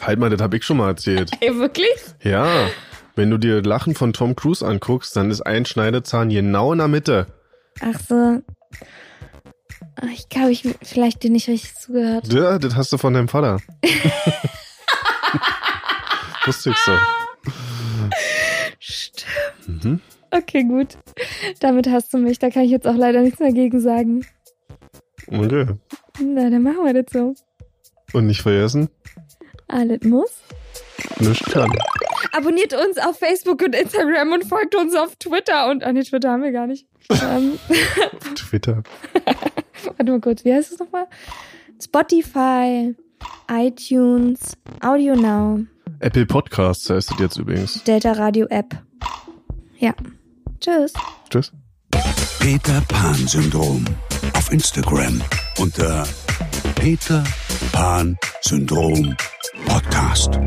Halt mal, das habe ich schon mal erzählt. Ey, wirklich? ja. Wenn du dir Lachen von Tom Cruise anguckst, dann ist ein Schneidezahn genau in der Mitte. Ach so. Ich glaube, ich vielleicht dir nicht richtig zugehört. Ja, das hast du von deinem Vater. So. Stimmt. Mhm. Okay, gut. Damit hast du mich. Da kann ich jetzt auch leider nichts mehr gegen sagen. Okay. Na, dann machen wir das so. Und nicht vergessen, Alles muss. nichts kann. Abonniert uns auf Facebook und Instagram und folgt uns auf Twitter. Und, ah nee, Twitter haben wir gar nicht. ähm, Twitter. warte mal kurz, wie heißt es nochmal? Spotify, iTunes, Audio Now, Apple Podcasts heißt das jetzt übrigens. Delta Radio App. Ja. Tschüss. Tschüss. Peter Pan Syndrom auf Instagram unter Peter Pan Syndrom Podcast.